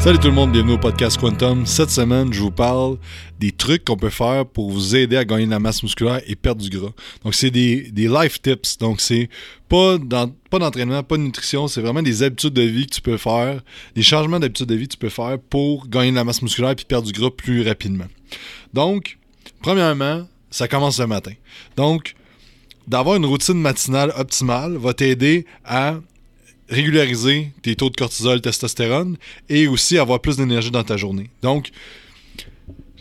Salut tout le monde, bienvenue au podcast Quantum. Cette semaine, je vous parle des trucs qu'on peut faire pour vous aider à gagner de la masse musculaire et perdre du gras. Donc, c'est des, life tips. Donc, c'est pas, pas d'entraînement, pas de nutrition, c'est vraiment des habitudes de vie que tu peux faire, des changements d'habitudes de vie que tu peux faire pour gagner de la masse musculaire et perdre du gras plus rapidement. Donc, premièrement, ça commence le matin. Donc, d'avoir une routine matinale optimale va t'aider à régulariser tes taux de cortisol, testostérone et aussi avoir plus d'énergie dans ta journée. Donc,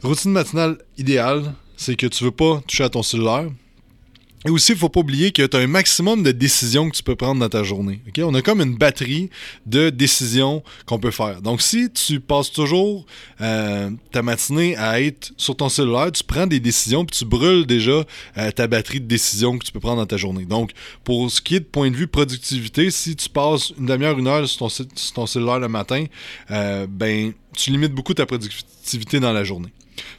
routine matinale idéale, c'est que tu veux pas toucher à ton cellulaire, et aussi, il ne faut pas oublier que tu as un maximum de décisions que tu peux prendre dans ta journée. On a comme une batterie de décisions qu'on peut faire. Donc, si tu passes toujours euh, ta matinée à être sur ton cellulaire, tu prends des décisions puis tu brûles déjà euh, ta batterie de décisions que tu peux prendre dans ta journée. Donc, pour ce qui est de point de vue productivité, si tu passes une demi-heure, une heure sur ton, cellulaire le matin, euh, ben, tu limites beaucoup ta productivité dans la journée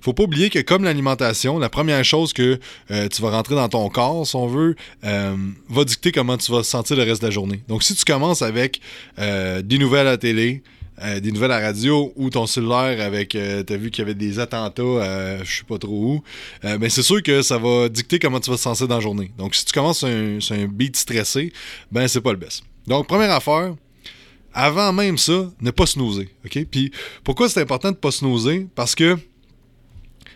faut pas oublier que comme l'alimentation, la première chose que euh, tu vas rentrer dans ton corps, si on veut, euh, va dicter comment tu vas sentir le reste de la journée. Donc si tu commences avec euh, des nouvelles à la télé, des nouvelles à la radio ou ton cellulaire avec t'as vu qu'il y avait des attentats je sais pas trop où ben, c'est sûr que ça va dicter comment tu vas te sentir dans la journée. Donc si tu commences sur un, beat stressé ben c'est pas le best. Donc première affaire avant même ça ne pas snoozer ok? Puis pourquoi c'est important de pas snoozer? Parce que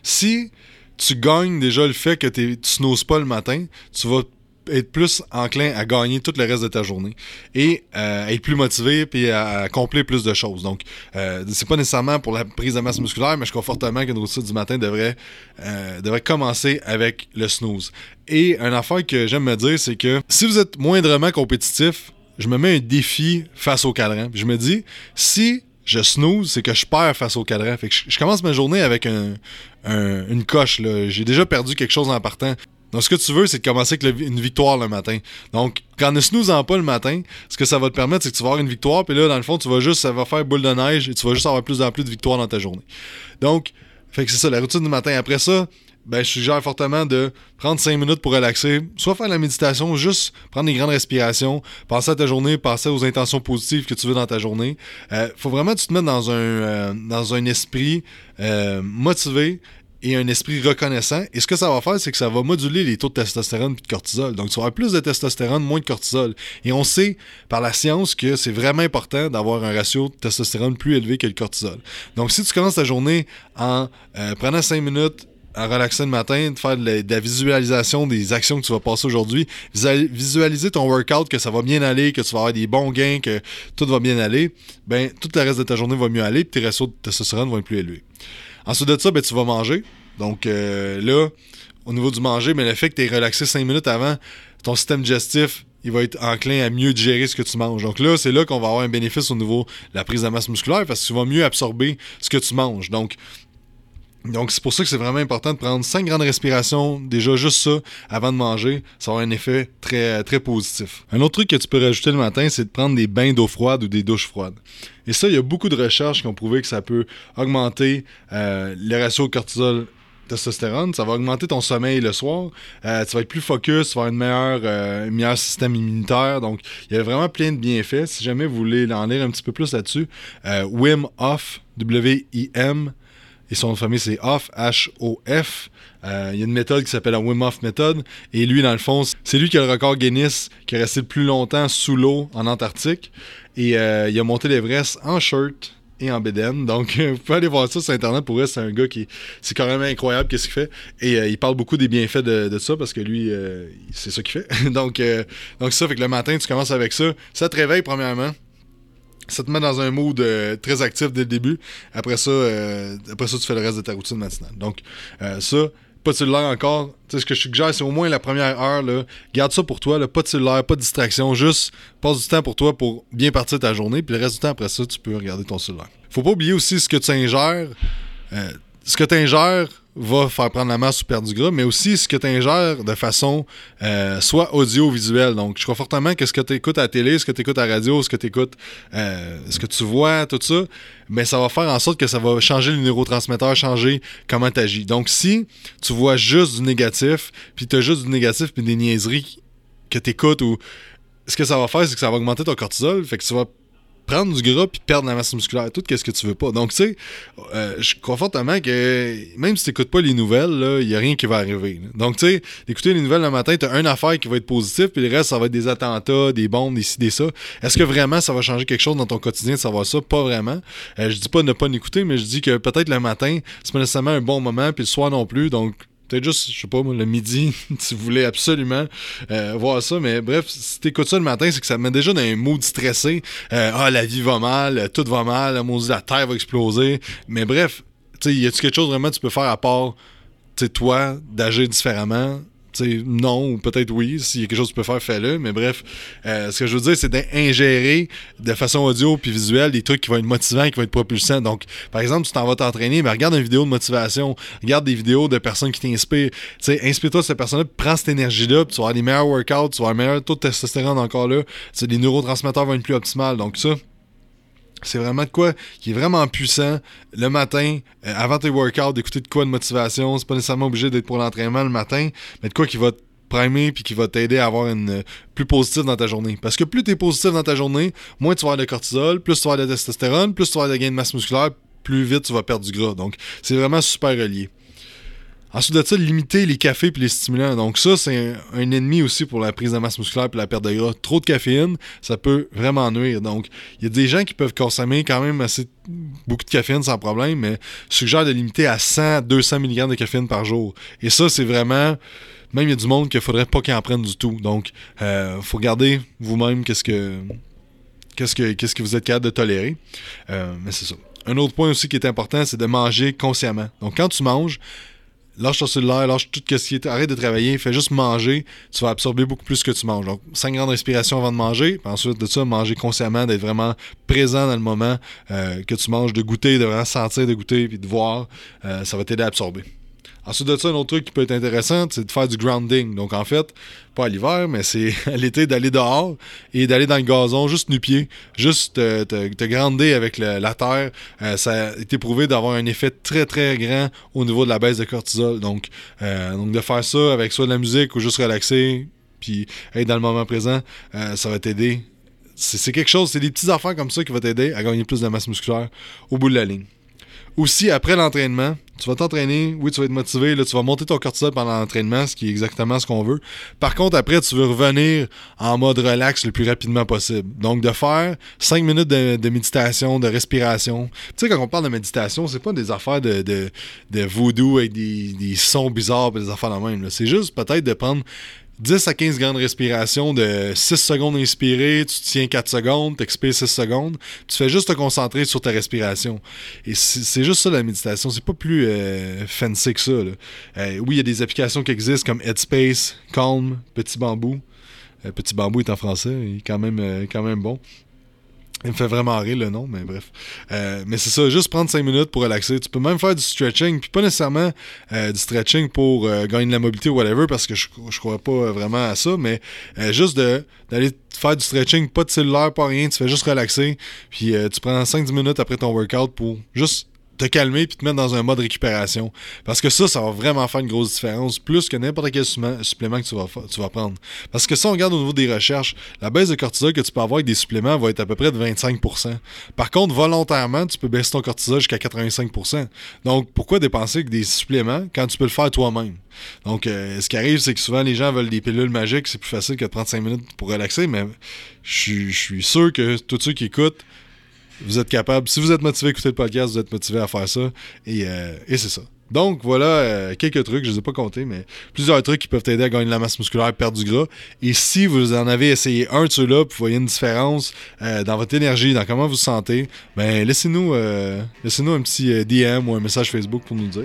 si tu gagnes déjà le fait que tu snoses pas le matin, tu vas être plus enclin à gagner tout le reste de ta journée et euh, être plus motivé puis à accomplir plus de choses. Donc, euh, c'est pas nécessairement pour la prise de masse musculaire, mais je crois fortement qu'une routine du matin devrait, euh, devrait commencer avec le snooze. Et une affaire que j'aime me dire, c'est que si vous êtes moindrement compétitif, je me mets un défi face au cadran. Je me dis, si je snooze, c'est que je perds face au cadran. Fait que je, commence ma journée avec une coche. J'ai déjà perdu quelque chose en partant. Donc, ce que tu veux, c'est de commencer avec une victoire le matin. Donc, quand ne snoozant pas le matin, ce que ça va te permettre, c'est que tu vas avoir une victoire, puis là, dans le fond, tu vas juste, ça va faire boule de neige et tu vas juste avoir plus en plus de victoires dans ta journée. Donc, fait que c'est ça, la routine du matin. Après ça, ben, je suggère fortement de prendre 5 minutes pour relaxer, soit faire la méditation, juste prendre des grandes respirations, penser à ta journée, penser aux intentions positives que tu veux dans ta journée. Euh, faut vraiment tu te mettes dans un, euh, dans un esprit euh, motivé et un esprit reconnaissant. Et ce que ça va faire, c'est que ça va moduler les taux de testostérone et de cortisol. Donc, tu vas avoir plus de testostérone, moins de cortisol. Et on sait par la science que c'est vraiment important d'avoir un ratio de testostérone plus élevé que le cortisol. Donc, si tu commences ta journée en prenant 5 minutes, à relaxer le matin, de faire de la, visualisation des actions que tu vas passer aujourd'hui, visualiser ton workout, que ça va bien aller, que tu vas avoir des bons gains, que tout va bien aller, ben tout le reste de ta journée va mieux aller, puis tes ratios de testostérone vont être plus élevés. Ensuite de ça, ben, tu vas manger. Donc euh, là, au niveau du manger, mais le fait que tu es relaxé 5 minutes avant, ton système digestif, il va être enclin à mieux digérer ce que tu manges. Donc là, c'est là qu'on va avoir un bénéfice au niveau de la prise de masse musculaire parce que tu vas mieux absorber ce que tu manges. Donc, donc, c'est pour ça que c'est vraiment important de prendre 5 grandes respirations, déjà juste ça, avant de manger. Ça avoir un effet très, très positif. Un autre truc que tu peux rajouter le matin, c'est de prendre des bains d'eau froide ou des douches froides. Et ça, il y a beaucoup de recherches qui ont prouvé que ça peut augmenter euh, le ratio cortisol testostérone, ça va augmenter ton sommeil le soir, euh, tu vas être plus focus, tu vas avoir une meilleure, euh, meilleur système immunitaire. Donc, il y a vraiment plein de bienfaits. Si jamais vous voulez en lire un petit peu plus là-dessus, Wim Hof, W-I-M, et son famille, c'est Off, H-O-F. Euh, il y a une méthode qui s'appelle la Wim Hof Method. Et lui, dans le fond, c'est lui qui a le record Guinness, qui est resté le plus longtemps sous l'eau en Antarctique. Et euh, il a monté l'Everest en shirt et en bédaine. Donc, vous pouvez aller voir ça sur Internet. Pour eux, c'est un gars qui... C'est quand même incroyable qu'est-ce qu'il fait. Et euh, il parle beaucoup des bienfaits de, ça parce que lui, c'est ça qu'il fait. donc, donc, ça fait que le matin, tu commences avec ça. Ça te réveille, premièrement ça te met dans un mood euh, très actif dès le début. Après ça, euh, après ça, tu fais le reste de ta routine matinale. Donc, euh, ça, pas de cellulaire encore. Tu sais, ce que je suggère, c'est au moins la première heure, là, garde ça pour toi, pas de cellulaire, pas de distraction, juste passe du temps pour toi pour bien partir ta journée, puis le reste du temps après ça, tu peux regarder ton cellulaire. Faut pas oublier aussi ce que tu ingères. Ce que tu ingères va faire prendre la masse ou perdre du gras, mais aussi ce que tu ingères de façon euh, soit audio-visuelle. Donc, je crois fortement que ce que tu écoutes à la télé, ce que tu écoutes à la radio, ce que tu écoutes, euh, ce que tu vois, tout ça, mais ça va faire en sorte que ça va changer le neurotransmetteur, changer comment tu agis. Donc, si tu vois juste du négatif, puis tu as juste du négatif puis des niaiseries que tu écoutes, ou ce que ça va faire, c'est que ça va augmenter ton cortisol, fait que tu vas prendre du gras puis perdre la masse musculaire. Tout ce que tu veux pas? Donc, tu sais, euh, je crois fortement que même si tu n'écoutes pas les nouvelles, il n'y a rien qui va arriver. Donc, tu sais, d'écouter les nouvelles le matin, tu as une affaire qui va être positive, puis le reste, ça va être des attentats, des bombes, des ci, des ça. Est-ce que vraiment ça va changer quelque chose dans ton quotidien de savoir ça? Pas vraiment. Euh, je dis pas ne pas l'écouter, mais je dis que peut-être le matin, c'est pas nécessairement un bon moment, puis le soir non plus. Donc, Peut-être juste, je sais pas, le midi, tu voulais absolument euh, voir ça. Mais bref, si t'écoutes ça le matin, c'est que ça te met déjà dans un mood stressé. Euh, ah, la vie va mal, tout va mal, la terre va exploser. Mais bref, tu sais, y a-tu quelque chose vraiment que tu peux faire à part, tu toi, d'agir différemment? Non, ou peut-être oui, s'il y a quelque chose que tu peux faire, fais-le. Mais bref, euh, ce que je veux dire, c'est d'ingérer de façon audio puis visuelle des trucs qui vont être motivants, qui vont être propulsants. Donc, par exemple, tu t'en vas t'entraîner, mais regarde une vidéo de motivation, regarde des vidéos de personnes qui t'inspirent. Inspire-toi de cette personne-là, prends cette énergie-là, puis tu vas avoir des meilleurs workouts, tu vas avoir un meilleur taux de testostérone encore là. Les neurotransmetteurs vont être plus optimales. Donc, ça, c'est vraiment de quoi qui est vraiment puissant le matin, euh, avant tes workouts, d'écouter de quoi de motivation. C'est pas nécessairement obligé d'être pour l'entraînement le matin, mais de quoi qui va te primer puis qui va t'aider à avoir une euh, plus positive dans ta journée. Parce que plus tu es positif dans ta journée, moins tu vas avoir de cortisol, plus tu vas avoir de testostérone, plus tu vas avoir de gain de masse musculaire, plus vite tu vas perdre du gras. Donc, c'est vraiment super relié. Ensuite de ça, limiter les cafés et les stimulants. Donc ça, c'est un, ennemi aussi pour la prise de masse musculaire et la perte de gras. Trop de caféine, ça peut vraiment nuire. Donc, il y a des gens qui peuvent consommer quand même assez beaucoup de caféine sans problème, mais suggère de limiter à 100 200 mg de caféine par jour. Et ça, c'est vraiment... Même il y a du monde qu'il faudrait pas qu'ils en prennent du tout. Donc, il euh, faut regarder vous-même qu'est-ce que qu'est-ce que qu'est-ce que vous êtes capable de tolérer. Euh, mais c'est ça. Un autre point aussi qui est important, c'est de manger consciemment. Donc, quand tu manges, lâche ton cellulaire, lâche tout ce qui est. Arrête de travailler, fais juste manger. Tu vas absorber beaucoup plus que tu manges. Donc, 5 grandes respirations avant de manger. Puis ensuite de ça, manger consciemment, d'être vraiment présent dans le moment euh, que tu manges, de goûter, de vraiment sentir, de goûter, puis de voir. Euh, ça va t'aider à absorber. Ensuite de ça, un autre truc qui peut être intéressant, c'est de faire du grounding. Donc en fait, pas à l'hiver, mais c'est à l'été d'aller dehors et d'aller dans le gazon, juste nu-pied, juste te, te, grounder avec la terre. Euh, ça a été prouvé d'avoir un effet très très grand au niveau de la baisse de cortisol. Donc, euh, donc de faire ça avec soit de la musique ou juste relaxer, puis être dans le moment présent, euh, ça va t'aider. C'est quelque chose, c'est des petits affaires comme ça qui vont t'aider à gagner plus de masse musculaire au bout de la ligne. Aussi, après l'entraînement, tu vas t'entraîner, oui, tu vas être motivé, là, tu vas monter ton cortisol pendant l'entraînement, ce qui est exactement ce qu'on veut. Par contre, après, tu veux revenir en mode relax le plus rapidement possible. Donc, de faire 5 minutes de, méditation, de respiration. Tu sais, quand on parle de méditation, c'est pas des affaires de, de, de voodoo avec des, des sons bizarres et des affaires de même. C'est juste peut-être de prendre 10 à 15 grandes respirations de 6 secondes inspirées, tu tiens 4 secondes, tu expires 6 secondes, tu fais juste te concentrer sur ta respiration. Et c'est juste ça la méditation, c'est pas plus euh, fancy que ça. Euh, oui, il y a des applications qui existent comme Headspace, Calm, Petit Bambou. Euh, Petit Bambou est en français, il est quand même, quand même bon. Il me fait vraiment rire le nom, mais bref. Euh, mais c'est ça, juste prendre 5 minutes pour relaxer. Tu peux même faire du stretching, puis pas nécessairement euh, du stretching pour euh, gagner de la mobilité ou whatever, parce que je, je crois pas vraiment à ça, mais juste d'aller faire du stretching, pas de cellulaire, pas rien, tu fais juste relaxer, puis tu prends 5-10 minutes après ton workout pour juste te calmer puis te mettre dans un mode récupération. Parce que ça, ça va vraiment faire une grosse différence, plus que n'importe quel supplément que tu vas, prendre. Parce que si on regarde au niveau des recherches, la baisse de cortisol que tu peux avoir avec des suppléments va être à peu près de 25%. Par contre, volontairement, tu peux baisser ton cortisol jusqu'à 85%. Donc, pourquoi dépenser avec des suppléments quand tu peux le faire toi-même? Donc, euh, ce qui arrive, c'est que souvent les gens veulent des pilules magiques, c'est plus facile que de prendre 5 minutes pour relaxer, mais je suis sûr que tous ceux qui écoutent, vous êtes capable. Si vous êtes motivé à écouter le podcast, vous êtes motivé à faire ça. Et, euh, et c'est ça. Donc voilà euh, quelques trucs, je ne les ai pas comptés, mais plusieurs trucs qui peuvent t'aider à gagner de la masse musculaire, perdre du gras. Et si vous en avez essayé un de ceux-là, vous voyez une différence euh, dans votre énergie, dans comment vous vous sentez, ben laissez-nous laissez-nous un petit DM ou un message Facebook pour nous dire.